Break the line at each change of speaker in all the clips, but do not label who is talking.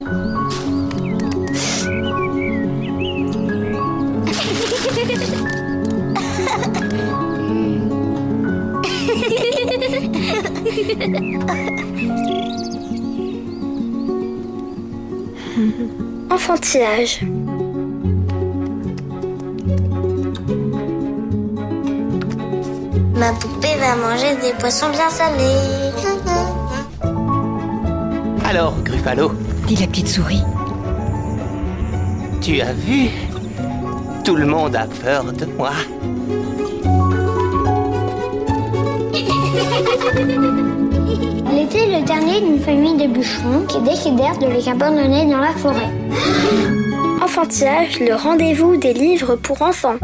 Enfantillage.
Ma poupée va manger des poissons bien salés.
Alors, Gruffalo,
dit la petite souris.
tu as vu? Tout le monde a peur de moi.
Il était le dernier d'une famille de bûcherons qui décidèrent de les abandonner dans la forêt. Enfantillage, le rendez-vous des livres pour enfants.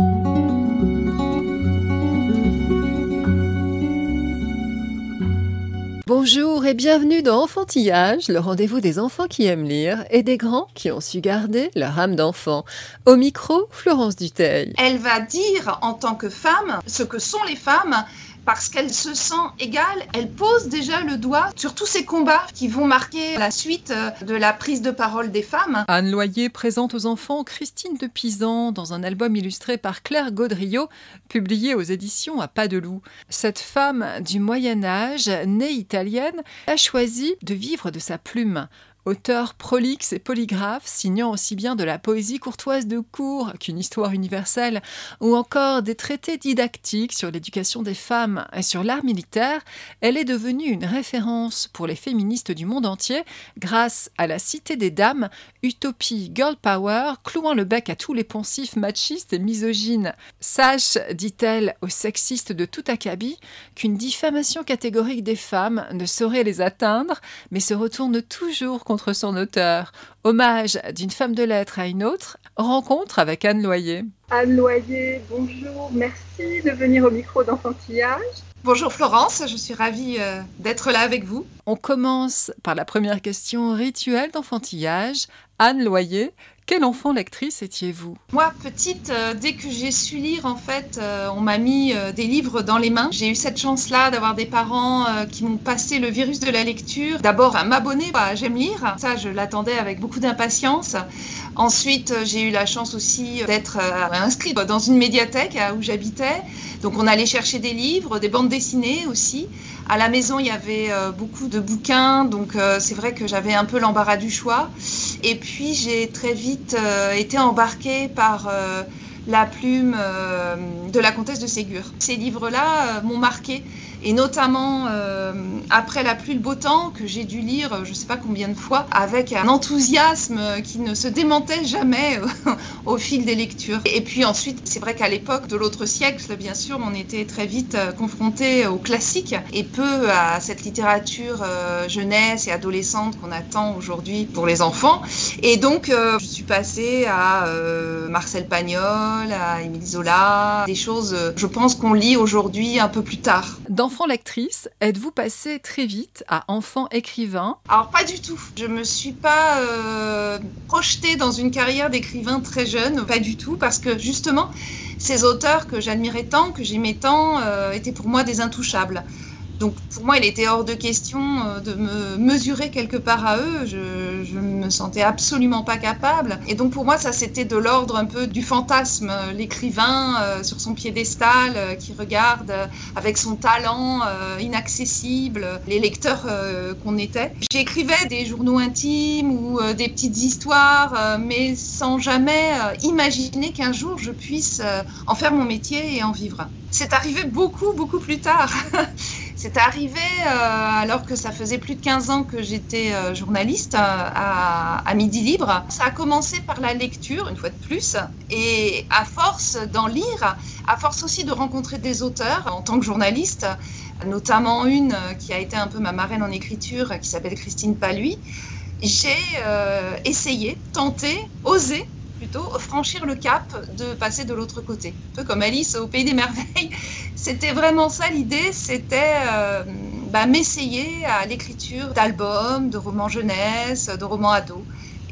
Bonjour et bienvenue dans Enfantillage, le rendez-vous des enfants qui aiment lire et des grands qui ont su garder leur âme d'enfant. Au micro, Florence Duteil.
Elle va dire en tant que femme ce que sont les femmes parce qu'elle se sent égale. Elle pose déjà le doigt sur tous ces combats qui vont marquer la suite euh, de la prise de parole des femmes.
Anne Loyer présente aux enfants Christine de Pisan dans un album illustré par Claire Gaudriot, publié aux éditions à Pas de Loup. Cette femme du Moyen Âge, née italienne, a choisi de vivre de sa plume. Auteur prolixe et polygraphe, signant aussi bien de la poésie courtoise de cour qu'une histoire universelle, ou encore des traités didactiques sur l'éducation des femmes et sur l'art militaire, elle est devenue une référence pour les féministes du monde entier grâce à la Cité des Dames, utopie girl power, clouant le bec à tous les poncifs machistes et misogynes. Sache, dit-elle aux sexistes de tout acabit, qu'une diffamation catégorique des femmes ne saurait les atteindre, mais se retourne toujours son auteur. Hommage d'une femme de lettres à une autre, rencontre avec Anne Loyer.
Anne Loyer, bonjour, merci de venir au micro d'enfantillage.
Bonjour Florence, je suis ravie euh, d'être là avec vous.
On commence par la première question rituelle d'enfantillage. Anne Loyer, quel enfant lectrice étiez-vous?
Moi, petite, euh, dès que j'ai su lire, en fait, euh, on m'a mis euh, des livres dans les mains. J'ai eu cette chance-là d'avoir des parents qui m'ont passé le virus de la lecture. D'abord, à m'abonner à J'aime lire. Ça, je l'attendais avec beaucoup d'impatience. Ensuite, j'ai eu la chance aussi d'être inscrite dans une médiathèque où j'habitais. Donc, on allait chercher des livres, des bandes dessinées aussi. À la maison, il y avait euh, beaucoup de bouquins, donc euh, c'est vrai que j'avais un peu l'embarras du choix. Et puis, j'ai très vite euh, été embarquée par la plume de la comtesse de Ségur. Ces livres-là m'ont marqué, et notamment euh, après la pluie, le beau temps, que j'ai dû lire euh, je sais pas combien de fois, avec un enthousiasme qui ne se démentait jamais euh, au fil des lectures. Et puis ensuite, c'est vrai qu'à l'époque de l'autre siècle, bien sûr, on était très vite euh, confronté aux classiques et peu à cette littérature jeunesse et adolescente qu'on attend aujourd'hui pour les enfants. Et donc, je suis passée à Marcel Pagnol, à Émile Zola, des choses, je pense qu'on lit aujourd'hui un peu plus tard.
D'enfant lectrice, êtes-vous passée très vite à enfant écrivain?
Alors pas du tout. Je me suis pas euh, projetée dans une carrière d'écrivain très jeune, pas du tout, parce que justement, ces auteurs que j'admirais tant, que j'aimais tant, euh, étaient pour moi des intouchables. Donc pour moi, il était hors de question euh, de me mesurer quelque part à eux. Je, je me sentais absolument pas capable. Et donc pour moi, ça c'était de l'ordre un peu du fantasme, euh, l'écrivain euh, sur son piédestal qui regarde avec son talent inaccessible les lecteurs qu'on était. J'écrivais des journaux intimes ou des petites histoires, mais sans jamais imaginer qu'un jour je puisse en faire mon métier et en vivre. C'est arrivé beaucoup, beaucoup plus tard. C'est arrivé euh, alors que ça faisait plus de 15 ans que j'étais euh, journaliste euh, à, Midi Libre. Ça a commencé par la lecture, une fois de plus, et à force d'en lire, à force aussi de rencontrer des auteurs en tant que journaliste, notamment une qui a été un peu ma marraine en écriture, qui s'appelle Christine Paluy, j'ai essayé, tenté, osé plutôt franchir le cap de passer de l'autre côté. Un peu comme Alice au Pays des Merveilles. C'était vraiment ça l'idée, c'était euh, bah, m'essayer à l'écriture d'albums, de romans jeunesse, de romans ados.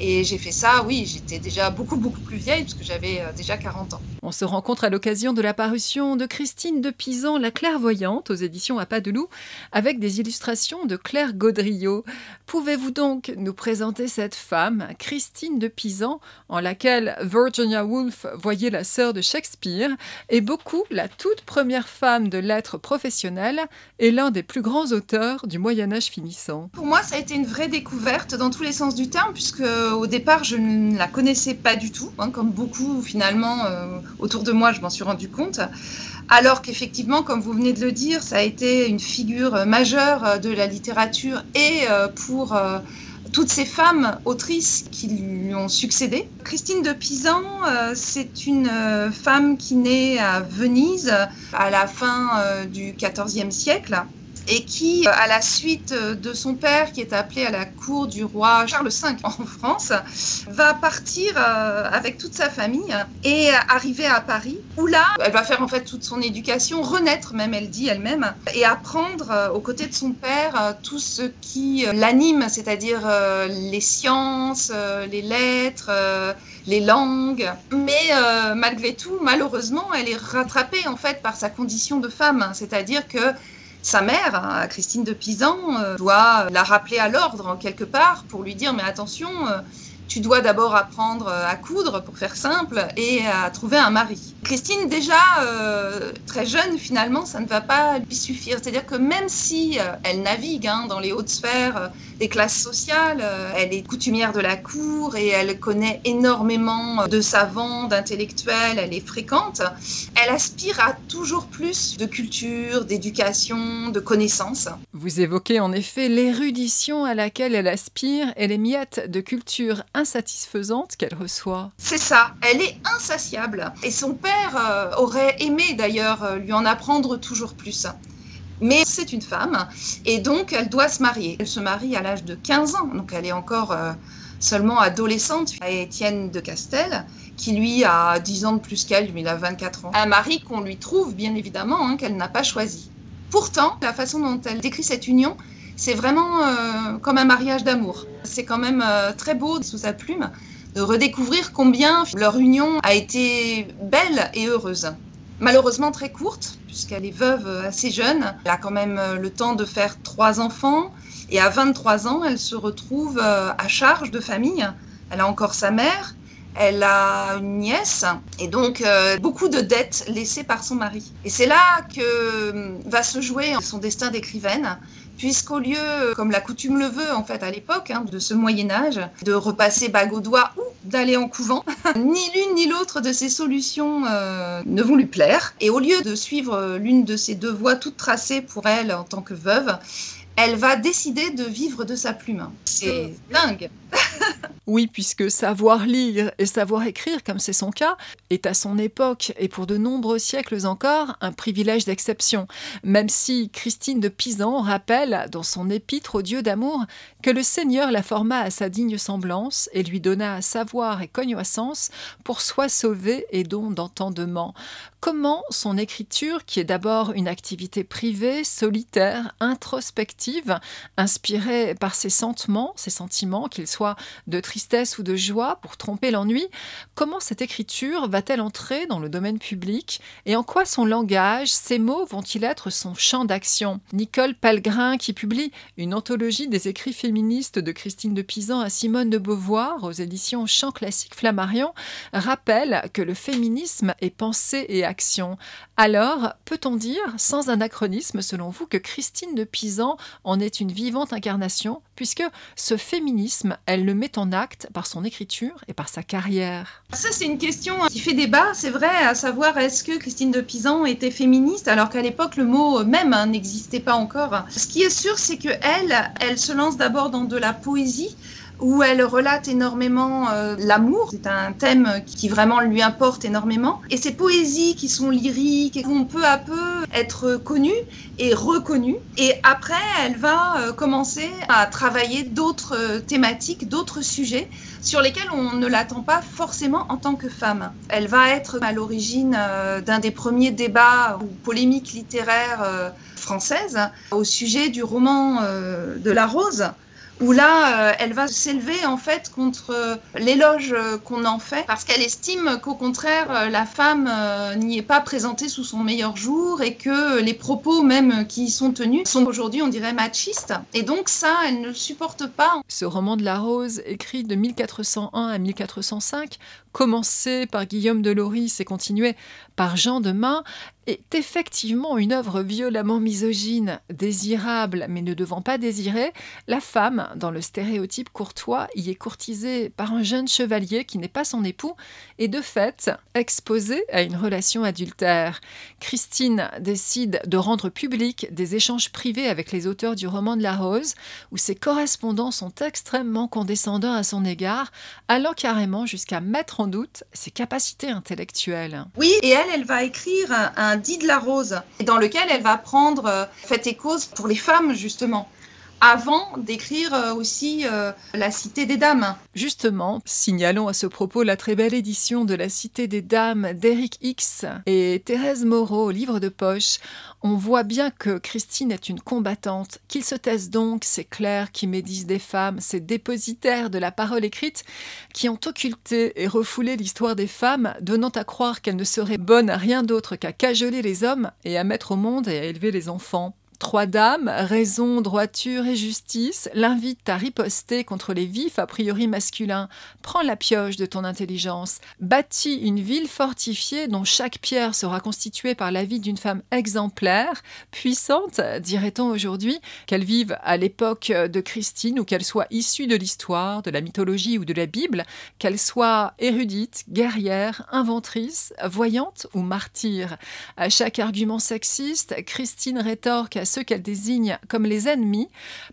Et j'ai fait ça, oui, j'étais déjà beaucoup, beaucoup plus vieille, puisque j'avais euh, déjà 40 ans.
On se rencontre à l'occasion de la parution de Christine de Pisan, La clairvoyante, aux éditions à pas de loup, avec des illustrations de Claire Gaudriot. Pouvez-vous donc nous présenter cette femme, Christine de Pisan, en laquelle Virginia Woolf voyait la sœur de Shakespeare, et beaucoup la toute première femme de lettres professionnelles et l'un des plus grands auteurs du Moyen Âge finissant?
Pour moi, ça a été une vraie découverte dans tous les sens du terme, puisque au départ, je ne la connaissais pas du tout, hein, comme beaucoup finalement euh, autour de moi, je m'en suis rendu compte. Alors qu'effectivement, comme vous venez de le dire, ça a été une figure majeure de la littérature et euh, pour euh, toutes ces femmes autrices qui lui ont succédé. Christine de Pisan, c'est une femme qui naît à Venise à la fin du XIVe siècle et qui, à la suite de son père, qui est appelé à la cour du roi Charles V en France, va partir euh, avec toute sa famille et arriver à Paris, où là, elle va faire en fait toute son éducation, renaître même, elle dit elle-même, et apprendre euh, aux côtés de son père euh, tout ce qui l'anime, c'est-à-dire les sciences, les lettres, les langues. Mais malgré tout, malheureusement, elle est rattrapée en fait par sa condition de femme, c'est-à-dire que sa mère, hein, Christine de Pisan, euh, doit la rappeler à l'ordre quelque part pour lui dire mais attention, euh, tu dois d'abord apprendre euh, à coudre, pour faire simple, et à trouver un mari. Christine, déjà très jeune, finalement, ça ne va pas lui suffire. C'est-à-dire que même si elle navigue hein, dans les hautes sphères des classes sociales, elle est coutumière de la cour et elle connaît énormément de savants, d'intellectuels, elle est fréquente, elle aspire à toujours plus de culture, d'éducation, de connaissances.
Vous évoquez en effet l'érudition à laquelle elle aspire et les miettes de culture insatisfaisantes qu'elle reçoit.
C'est ça, elle est insatiable. Et son père euh, aurait aimé d'ailleurs euh, lui en apprendre toujours plus. Mais c'est une femme et donc elle doit se marier. Elle se marie à l'âge de 15 ans, donc elle est encore euh, seulement adolescente, à Étienne de Castel, qui lui a 10 ans de plus qu'elle, lui il a 24 ans. Un mari qu'on lui trouve bien évidemment, hein, qu'elle n'a pas choisi. Pourtant, la façon dont elle décrit cette union, c'est vraiment euh, comme un mariage d'amour. C'est quand même euh, très beau sous sa plume de redécouvrir combien leur union a été belle et heureuse. Malheureusement très courte, puisqu'elle est veuve assez jeune. Elle a quand même euh, le temps de faire trois enfants. Et à 23 ans, elle se retrouve à charge de famille. Elle a encore sa mère, elle a une nièce et donc beaucoup de dettes laissées par son mari. Et c'est là que va se jouer son destin d'écrivaine puisqu'au lieu, comme la coutume le veut en fait à l'époque hein, de ce Moyen Âge, de repasser bague au doigt ou d'aller en couvent, ni l'une ni l'autre de ces solutions euh, ne vont lui plaire. Et au lieu de suivre l'une de ces deux voies toutes tracées pour elle en tant que veuve, elle va décider de vivre de sa plume. C'est dingue.
oui, puisque savoir lire et savoir écrire, comme c'est son cas, est à son époque et pour de nombreux siècles encore un privilège d'exception, même si Christine de Pisan rappelle dans son épître au Dieu d'amour que le Seigneur la forma à sa digne semblance et lui donna savoir et cognoissance pour soi sauver et don d'entendement. Comment son écriture, qui est d'abord une activité privée, solitaire, introspective, inspirée par ses sentiments, ses sentiments, qu'ils soient de tristesse ou de joie, pour tromper l'ennui, comment cette écriture va-t-elle entrer dans le domaine public et en quoi son langage, ses mots vont-ils être son champ d'action? Nicole Pellegrin, qui publie une anthologie des écrits féministes de Christine de Pisan à Simone de Beauvoir aux éditions Chant classique Flammarion, rappelle que le féminisme est pensé et alors, peut-on dire, sans anachronisme selon vous, que Christine de Pisan en est une vivante incarnation, puisque ce féminisme, elle le met en acte par son écriture et par sa carrière?
Ça, c'est une question qui fait débat, c'est vrai, à savoir est-ce que Christine de Pisan était féministe, alors qu'à l'époque, le mot même hein, n'existait pas encore? Ce qui est sûr, c'est que elle, elle se lance d'abord dans de la poésie où elle relate énormément euh, l'amour. C'est un thème qui vraiment lui importe énormément. Et ces poésies qui sont lyriques vont peu à peu être connues et reconnues. Et après, elle va euh, commencer à travailler d'autres euh, thématiques, d'autres sujets sur lesquels on ne l'attend pas forcément en tant que femme. Elle va être à l'origine d'un des premiers débats ou polémiques littéraires françaises au sujet du roman de la rose où là, euh, elle va s'élever en fait contre euh, l'éloge euh, qu'on en fait, parce qu'elle estime qu'au contraire, la femme n'y est pas présentée sous son meilleur jour et que les propos même qui y sont tenus sont aujourd'hui, on dirait, machistes. Et donc ça, elle ne supporte pas.
Ce roman de la Rose, écrit de 1401 à 1405, commencé par Guillaume de Loris et continué par Jean de Main, est effectivement une œuvre violemment misogyne, désirable mais ne devant pas désirer. La femme, dans le stéréotype courtois, y est courtisée par un jeune chevalier qui n'est pas son époux et de fait exposée à une relation adultère. Christine décide de rendre public des échanges privés avec les auteurs du roman de la Rose, où ses correspondants sont extrêmement condescendants à son égard, allant carrément jusqu'à mettre en doute ses capacités intellectuelles.
Oui, et elle va écrire un dit de la Rose, dans lequel elle va prendre euh, fait et cause pour les femmes, justement avant d'écrire euh, aussi euh, La Cité des Dames.
Justement, signalons à ce propos la très belle édition de La Cité des Dames d'Eric X et Thérèse Moreau, livre de poche. On voit bien que Christine est une combattante, qu'il se taise donc ces clercs qui médisent des femmes, ces dépositaires de la parole écrite, qui ont occulté et refoulé l'histoire des femmes, donnant à croire qu'elles ne seraient bonnes à rien d'autre qu'à cajoler les hommes et à mettre au monde et à élever les enfants. Trois dames, raison, droiture et justice, l'invitent à riposter contre les vifs a priori masculins. Prends la pioche de ton intelligence. Bâtis une ville fortifiée dont chaque pierre sera constituée par la vie d'une femme exemplaire, puissante, dirait-on aujourd'hui, qu'elle vive à l'époque de Christine ou qu'elle soit issue de l'histoire, de la mythologie ou de la Bible, qu'elle soit érudite, guerrière, inventrice, voyante ou martyre. À chaque argument sexiste, Christine rétorque à ceux qu'elle désigne comme les ennemis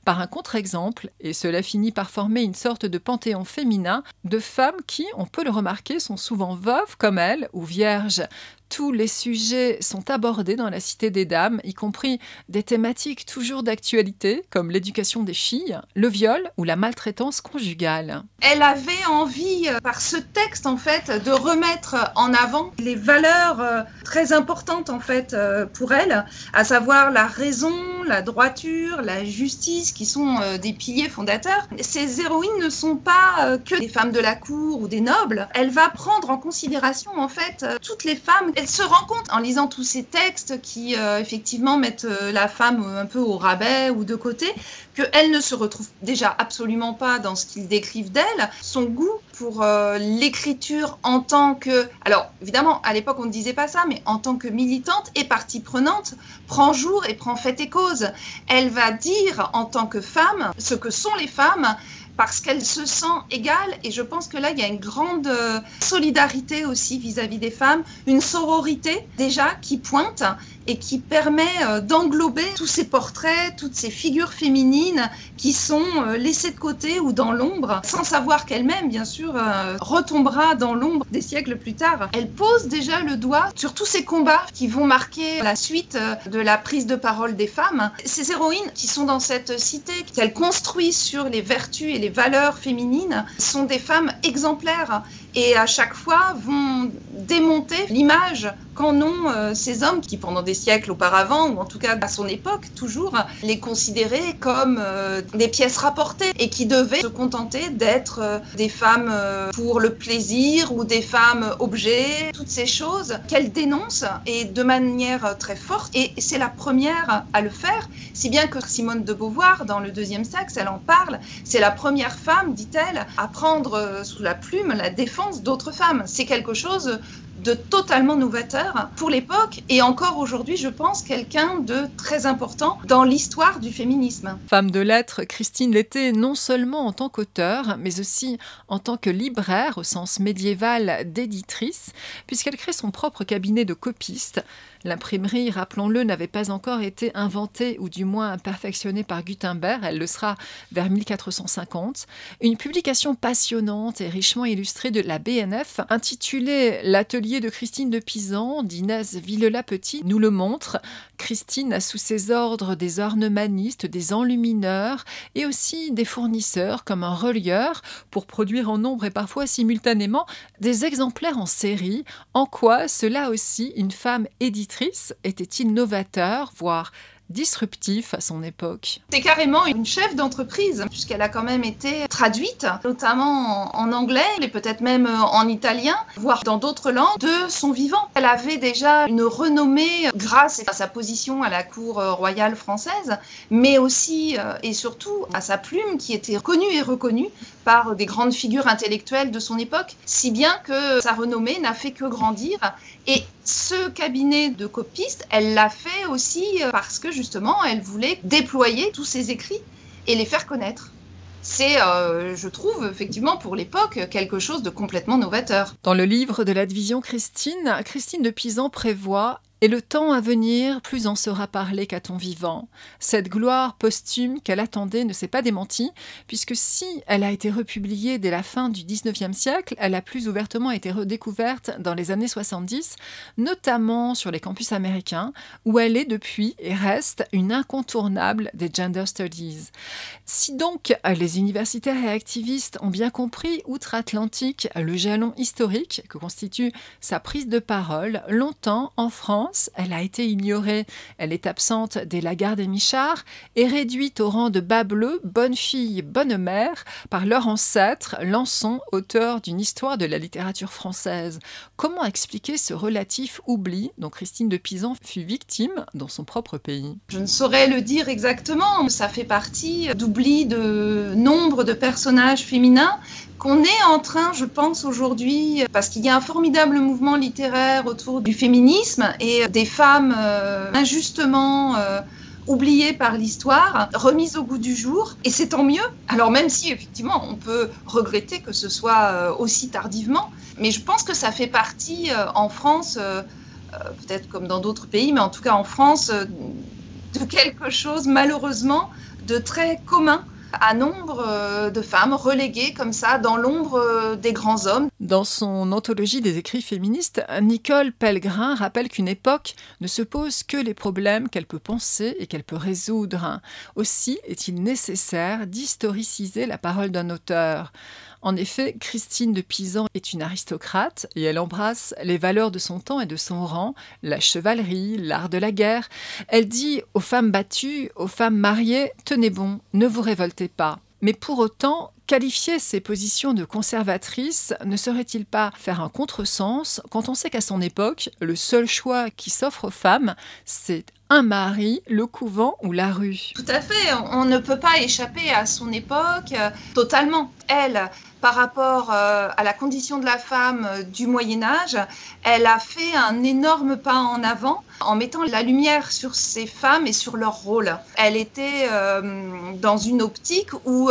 par un contre-exemple, et cela finit par former une sorte de panthéon féminin de femmes qui, on peut le remarquer, sont souvent veuves comme elle ou vierges, tous les sujets sont abordés dans la Cité des Dames, y compris des thématiques toujours d'actualité, comme l'éducation des filles, le viol ou la maltraitance conjugale.
Elle avait envie, euh, par ce texte, en fait, de remettre en avant les valeurs euh, très importantes, en fait, euh, pour elle, à savoir la raison, la droiture, la justice, qui sont des piliers fondateurs. Ces héroïnes ne sont pas que des femmes de la cour ou des nobles. Elle va prendre en considération, en fait, toutes les femmes elle se rend compte en lisant tous ces textes qui euh, effectivement mettent euh, la femme un peu au rabais ou de côté, qu'elle ne se retrouve déjà absolument pas dans ce qu'ils décrivent d'elle. Son goût pour euh, l'écriture en tant que... Alors évidemment, à l'époque on ne disait pas ça, mais en tant que militante et partie prenante, prend jour et prend fait et cause. Elle va dire en tant que femme ce que sont les femmes parce qu'elle se sent égale. Et je pense que là, il y a une grande euh, solidarité aussi vis-à-vis des femmes, une sororité déjà qui pointe et qui permet euh, d'englober tous ces portraits, toutes ces figures féminines qui sont euh, laissées de côté ou dans l'ombre, sans savoir qu'elle-même, bien sûr, retombera dans l'ombre des siècles plus tard. Elle pose déjà le doigt sur tous ces combats qui vont marquer la suite de la prise de parole des femmes. Ces héroïnes qui sont dans cette cité, qu'elles construisent sur les vertus et les valeurs féminines sont des femmes exemplaires et à chaque fois vont démonter l'image qu'en ont euh, ces hommes qui pendant des siècles auparavant, ou en tout cas à son époque toujours, les considéraient comme euh, des pièces rapportées et qui devaient se contenter d'être euh, des femmes pour le plaisir ou des femmes objets, toutes ces choses qu'elle dénonce et de manière très forte. Et c'est la première à le faire, si bien que Simone de Beauvoir, dans le deuxième sexe, elle en parle, c'est la première femme, dit-elle, à prendre euh, sous la plume la défense d'autres femmes. C'est quelque chose de totalement novateur pour l'époque et encore aujourd'hui, je pense, quelqu'un de très important dans l'histoire du féminisme.
Femme de lettres, Christine l'était non seulement en tant qu'auteur, mais aussi en tant que libraire au sens médiéval d'éditrice, puisqu'elle crée son propre cabinet de copiste L'imprimerie, rappelons-le, n'avait pas encore été inventée ou du moins perfectionnée par Gutenberg, elle le sera vers 1450. Une publication passionnante et richement illustrée de la BNF, intitulée L'atelier de Christine de Pisan d'Inès Villela-Petit, nous le montre. Christine a sous ses ordres des ornemanistes, des enlumineurs et aussi des fournisseurs comme un relieur pour produire en nombre et parfois simultanément des exemplaires en série. En quoi cela aussi une femme éditrice était-il novateur, voire disruptif à son époque.
C'est carrément une chef d'entreprise, puisqu'elle a quand même été traduite, notamment en anglais et peut-être même en italien, voire dans d'autres langues, de son vivant. Elle avait déjà une renommée grâce à sa position à la cour royale française, mais aussi euh, et surtout à sa plume qui était connue et reconnue par des grandes figures intellectuelles de son époque, si bien que sa renommée n'a fait que grandir. Et ce cabinet de copistes, elle l'a fait aussi parce que justement, elle voulait déployer tous ses écrits et les faire connaître c'est, euh, je trouve, effectivement, pour l'époque, quelque chose de complètement novateur.
Dans le livre de la division Christine, Christine de Pisan prévoit et le temps à venir, plus en sera parlé qu'à ton vivant. Cette gloire posthume qu'elle attendait ne s'est pas démentie, puisque si elle a été republiée dès la fin du XIXe siècle, elle a plus ouvertement été redécouverte dans les années 70, notamment sur les campus américains, où elle est depuis et reste une incontournable des gender studies. Si donc les universitaires et activistes ont bien compris outre-Atlantique le jalon historique que constitue sa prise de parole, longtemps en France, elle a été ignorée. Elle est absente des Lagarde et Michard et réduite au rang de bas bleu, bonne fille, bonne mère, par leur ancêtre, Lançon, auteur d'une histoire de la littérature française. Comment expliquer ce relatif oubli dont Christine de Pisan fut victime dans son propre pays?
Je ne saurais le dire exactement. Ça fait partie d'oubli de nombre de personnages féminins qu'on est en train, je pense aujourd'hui, parce qu'il y a un formidable mouvement littéraire autour du féminisme et des femmes euh, injustement euh, oubliées par l'histoire, remises au goût du jour, et c'est tant mieux. Alors même si effectivement on peut regretter que ce soit euh, aussi tardivement, mais je pense que ça fait partie en France, peut-être comme dans d'autres pays, mais en tout cas en France, de quelque chose malheureusement de très commun à nombre euh, de femmes reléguées comme ça dans l'ombre euh, des grands hommes.
Dans son anthologie des écrits féministes, Nicole Pellegrin rappelle qu'une époque ne se pose que les problèmes qu'elle peut penser et qu'elle peut résoudre. Aussi est-il nécessaire d'historiciser la parole d'un auteur. En effet, Christine de Pisan est une aristocrate et elle embrasse les valeurs de son temps et de son rang, la chevalerie, l'art de la guerre. Elle dit aux femmes battues, aux femmes mariées, tenez bon, ne vous révoltez pas. Mais pour autant, qualifier ces positions de conservatrices ne serait-il pas faire un contresens quand on sait qu'à son époque, le seul choix qui s'offre aux femmes, c'est un mari, le couvent ou la rue
Tout à fait, on ne peut pas échapper à son époque euh, totalement. Elle, par rapport euh, à la condition de la femme euh, du Moyen Âge, elle a fait un énorme pas en avant en mettant la lumière sur ces femmes et sur leur rôle. Elle était dans une optique où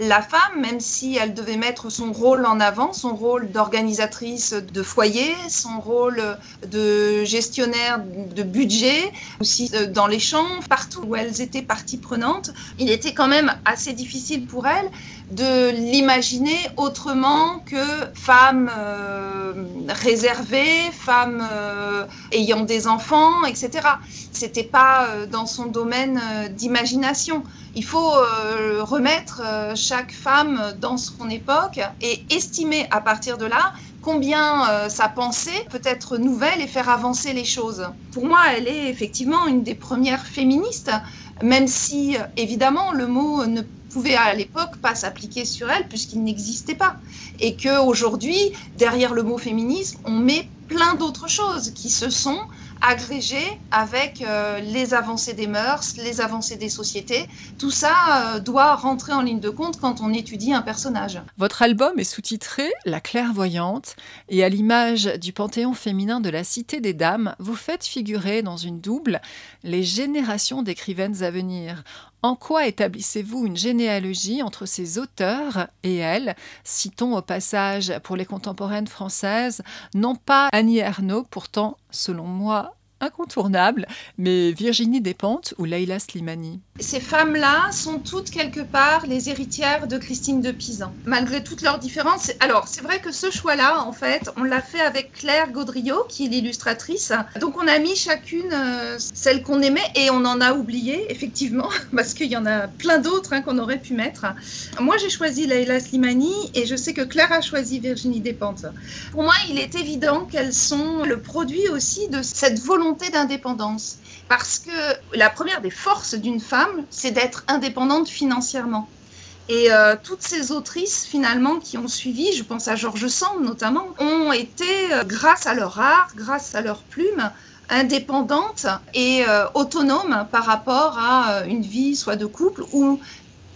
la femme, même si elle devait mettre son rôle en avant, son rôle d'organisatrice de foyer, son rôle de gestionnaire de budget, aussi dans les champs, partout où elles étaient partie prenante, il était quand même assez difficile pour elle de l'imaginer autrement que femme euh, réservée, femme euh, ayant des enfants, etc. C'était pas euh, dans son domaine d'imagination. Il faut remettre chaque femme dans son époque et estimer à partir de là combien sa pensée peut être nouvelle et faire avancer les choses. Pour moi, elle est effectivement une des premières féministes, même si évidemment le mot ne pouvait à l'époque pas s'appliquer sur elle puisqu'il n'existait pas. Et qu'aujourd'hui, derrière le mot féminisme, on met plein d'autres choses qui se sont agrégées avec euh, les avancées des mœurs, les avancées des sociétés. Tout ça euh, doit rentrer en ligne de compte quand on étudie un personnage.
Votre album est sous-titré La clairvoyante et à l'image du panthéon féminin de la Cité des Dames, vous faites figurer dans une double les générations d'écrivaines à venir. En quoi établissez-vous une généalogie entre ces auteurs et elles Citons au passage pour les contemporaines françaises, non pas Annie Ernaux, pourtant, selon moi, incontournable, mais Virginie Despentes ou Leila Slimani.
Ces femmes-là sont toutes quelque part les héritières de Christine de Pisan, malgré toutes leurs différences. Alors, c'est vrai que ce choix-là, en fait, on l'a fait avec Claire Gaudriot, qui est l'illustratrice. Donc, on a mis chacune euh, celle qu'on aimait et on en a oublié, effectivement, parce qu'il y en a plein d'autres hein, qu'on aurait pu mettre. Moi, j'ai choisi Leila Slimani et je sais que Claire a choisi Virginie Despentes. Pour moi, il est évident qu'elles sont le produit aussi de cette volonté d'indépendance. Parce que la première des forces d'une femme, c'est d'être indépendante financièrement. Et euh, toutes ces autrices, finalement, qui ont suivi, je pense à George Sand notamment, ont été, euh, grâce à leur art, grâce à leur plume, indépendantes et euh, autonomes par rapport à une vie soit de couple ou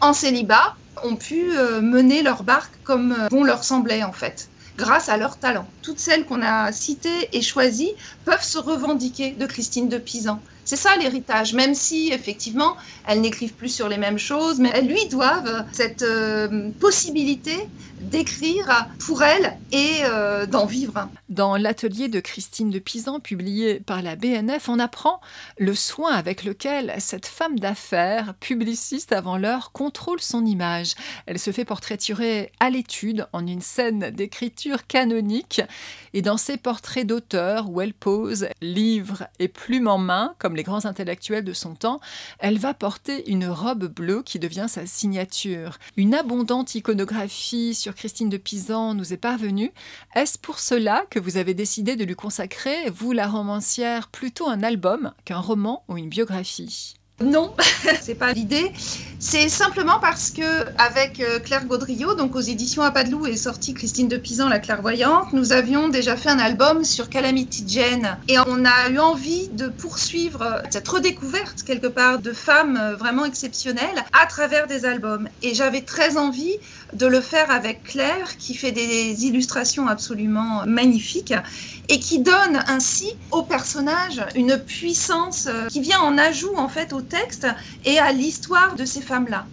en célibat, ont pu mener leur barque comme bon leur semblait en fait grâce à leur talent. Toutes celles qu'on a citées et choisies peuvent se revendiquer de Christine de Pisan. C'est ça l'héritage, même si effectivement elles n'écrivent plus sur les mêmes choses, mais elles lui doivent cette euh, possibilité d'écrire pour elles et euh, d'en vivre.
Dans l'atelier de Christine de Pisan, publié par la BNF, on apprend le soin avec lequel cette femme d'affaires, publiciste avant l'heure, contrôle son image. Elle se fait portraiturer à l'étude en une scène d'écriture canonique et dans ses portraits d'auteur où elle pose livre et plume en main, comme les grands intellectuels de son temps, elle va porter une robe bleue qui devient sa signature. Une abondante iconographie sur Christine de Pisan nous est parvenue. Est-ce pour cela que vous avez décidé de lui consacrer, vous la romancière, plutôt un album qu'un roman ou une biographie?
Non, c'est pas l'idée. C'est simplement parce que avec euh, Claire Gaudriot, donc aux éditions Apadlou est sortie Christine de Pisan, la clairvoyante, nous avions déjà fait un album sur Calamity Jane et on a eu envie de poursuivre cette redécouverte quelque part de femmes euh, vraiment exceptionnelles à travers des albums. Et j'avais très envie de le faire avec Claire qui fait des illustrations absolument magnifiques et qui donne ainsi au personnage une puissance euh, qui vient en ajout en fait au et à l'histoire de ces femmes-là.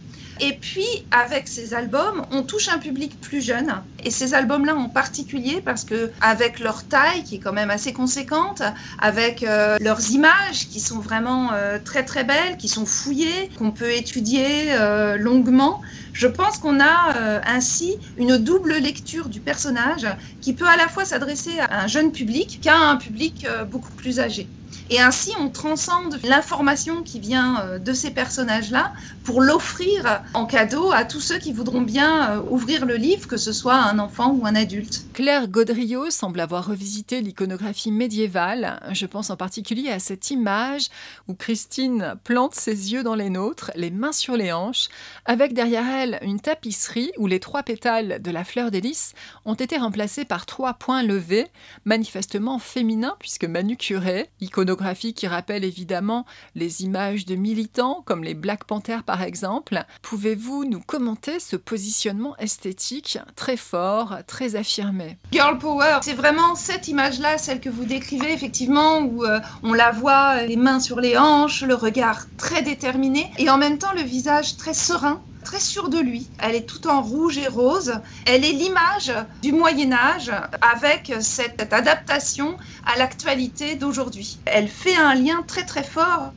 Et puis, avec ces albums, on touche un public plus jeune. Et ces albums-là en particulier, parce que avec leur taille, qui est quand même assez conséquente, avec euh, leurs images, qui sont vraiment euh, très très belles, qui sont fouillées, qu'on peut étudier longuement, je pense qu'on a ainsi une double lecture du personnage qui peut à la fois s'adresser à un jeune public qu'à un public beaucoup plus âgé. Et ainsi, on transcende l'information qui vient euh, de ces personnages-là pour l'offrir en cadeau à tous ceux qui voudront bien euh, ouvrir le livre, que ce soit un enfant ou un adulte.
Claire Gaudriot semble avoir revisité l'iconographie médiévale. Je pense en particulier à cette image où Christine plante ses yeux dans les nôtres, les mains sur les hanches, avec derrière elle une tapisserie où les trois pétales de la fleur d'hélice ont été remplacés par trois points levés, manifestement féminins puisque manucurés, iconographie qui rappelle évidemment les images de militants comme les Black Panthers par exemple. Pouvez-vous nous commenter ce positionnement esthétique très fort, très affirmé?
Girl Power, c'est vraiment cette image-là, celle que vous décrivez effectivement, où euh, on la voit les mains sur les hanches, le regard très déterminé et en même temps le visage très serein très sûre de lui. Elle est tout en rouge et rose. Elle est l'image du Moyen Âge avec cette adaptation à l'actualité d'aujourd'hui. Elle fait un lien très très fort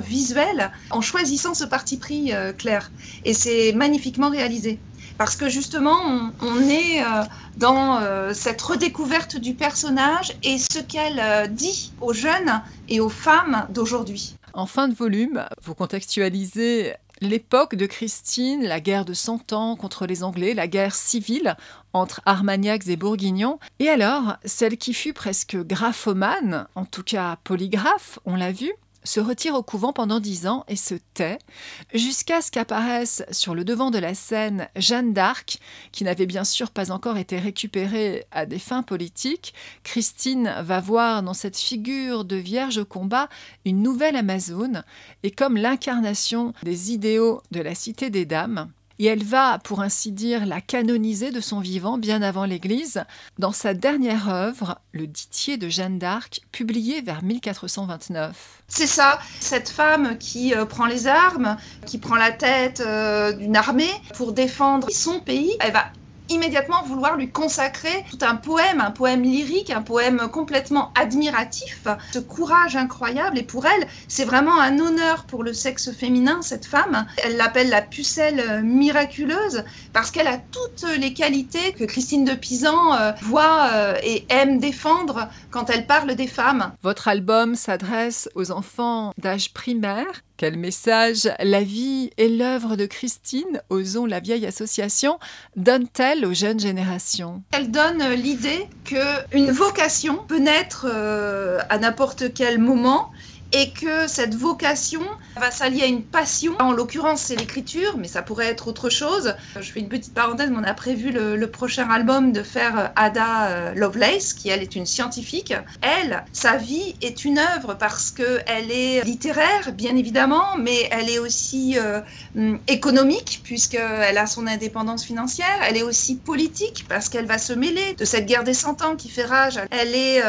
visuel en choisissant ce parti pris euh, clair. Et c'est magnifiquement réalisé. Parce que justement, on, est euh, dans euh, cette redécouverte du personnage et ce qu'elle dit aux jeunes et aux femmes d'aujourd'hui.
En fin de volume, vous contextualisez l'époque de Christine, la guerre de Cent Ans contre les Anglais, la guerre civile entre Armagnacs et Bourguignons, et alors celle qui fut presque graphomane, en tout cas polygraphe, on l'a vu, se retire au couvent pendant dix ans et se tait, jusqu'à ce qu'apparaisse sur le devant de la scène Jeanne d'Arc, qui n'avait bien sûr pas encore été récupérée à des fins politiques. Christine va voir dans cette figure de Vierge au combat une nouvelle Amazone, et comme l'incarnation des idéaux de la Cité des Dames, et elle va, pour ainsi dire, la canoniser de son vivant bien avant l'Église, dans sa dernière œuvre, Le Ditier de Jeanne d'Arc, publiée vers 1429.
C'est ça, cette femme qui euh, prend les armes, qui prend la tête euh, d'une armée pour défendre son pays, elle va immédiatement vouloir lui consacrer tout un poème, un poème lyrique, un poème complètement admiratif, ce courage incroyable. Et pour elle, c'est vraiment un honneur pour le sexe féminin, cette femme. Elle l'appelle la pucelle miraculeuse parce qu'elle a toutes les qualités que Christine de Pisan euh, voit euh, et aime défendre quand elle parle des femmes.
Votre album s'adresse aux enfants d'âge primaire Quel message la vie et l'œuvre de Christine, Osons la vieille association, donne-t-elle aux jeunes générations
Elle donne l'idée qu'une vocation peut naître euh, à n'importe quel moment et que cette vocation va s'allier à une passion. En l'occurrence, c'est l'écriture, mais ça pourrait être autre chose. Je fais une petite parenthèse, mais on a prévu le, prochain album de faire euh, Ada euh, Lovelace, qui elle est une scientifique. Elle, sa vie est une œuvre parce qu'elle est littéraire, bien évidemment, mais elle est aussi euh, hum, économique, puisqu'elle a son indépendance financière. Elle est aussi politique, parce qu'elle va se mêler de cette guerre des cent ans qui fait rage. Elle est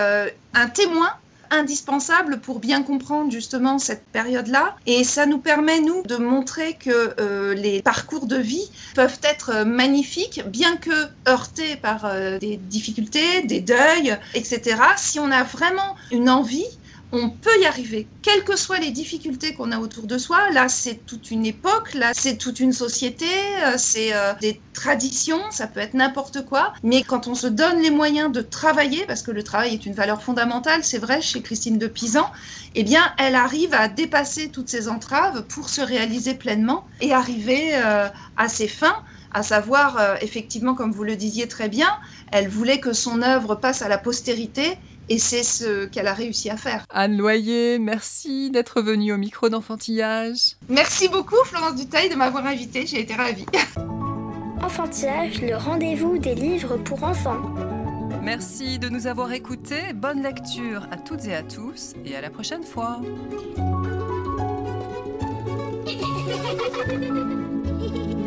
un témoin indispensable pour bien comprendre justement cette période-là. Et ça nous permet, nous, de montrer que euh, les parcours de vie peuvent être magnifiques, bien que heurtés par euh, des difficultés, des deuils, etc. Si on a vraiment une envie, on peut y arriver, quelles que soient les difficultés qu'on a autour de soi. Là, c'est toute une époque, là, c'est toute une société, euh, c'est euh, des traditions, ça peut être n'importe quoi. Mais quand on se donne les moyens de travailler, parce que le travail est une valeur fondamentale, c'est vrai chez Christine de Pisan, eh bien, elle arrive à dépasser toutes ces entraves pour se réaliser pleinement et arriver euh, à ses fins à savoir, effectivement, comme vous le disiez très bien, elle voulait que son œuvre passe à la postérité et c'est ce qu'elle a réussi à faire.
Anne Loyer, merci d'être venue au micro d'enfantillage.
Merci beaucoup Florence Dutaille de m'avoir invitée, j'ai été ravie.
Enfantillage, le rendez-vous des livres pour enfants.
Merci de nous avoir écoutés, bonne lecture à toutes et à tous et à la prochaine fois.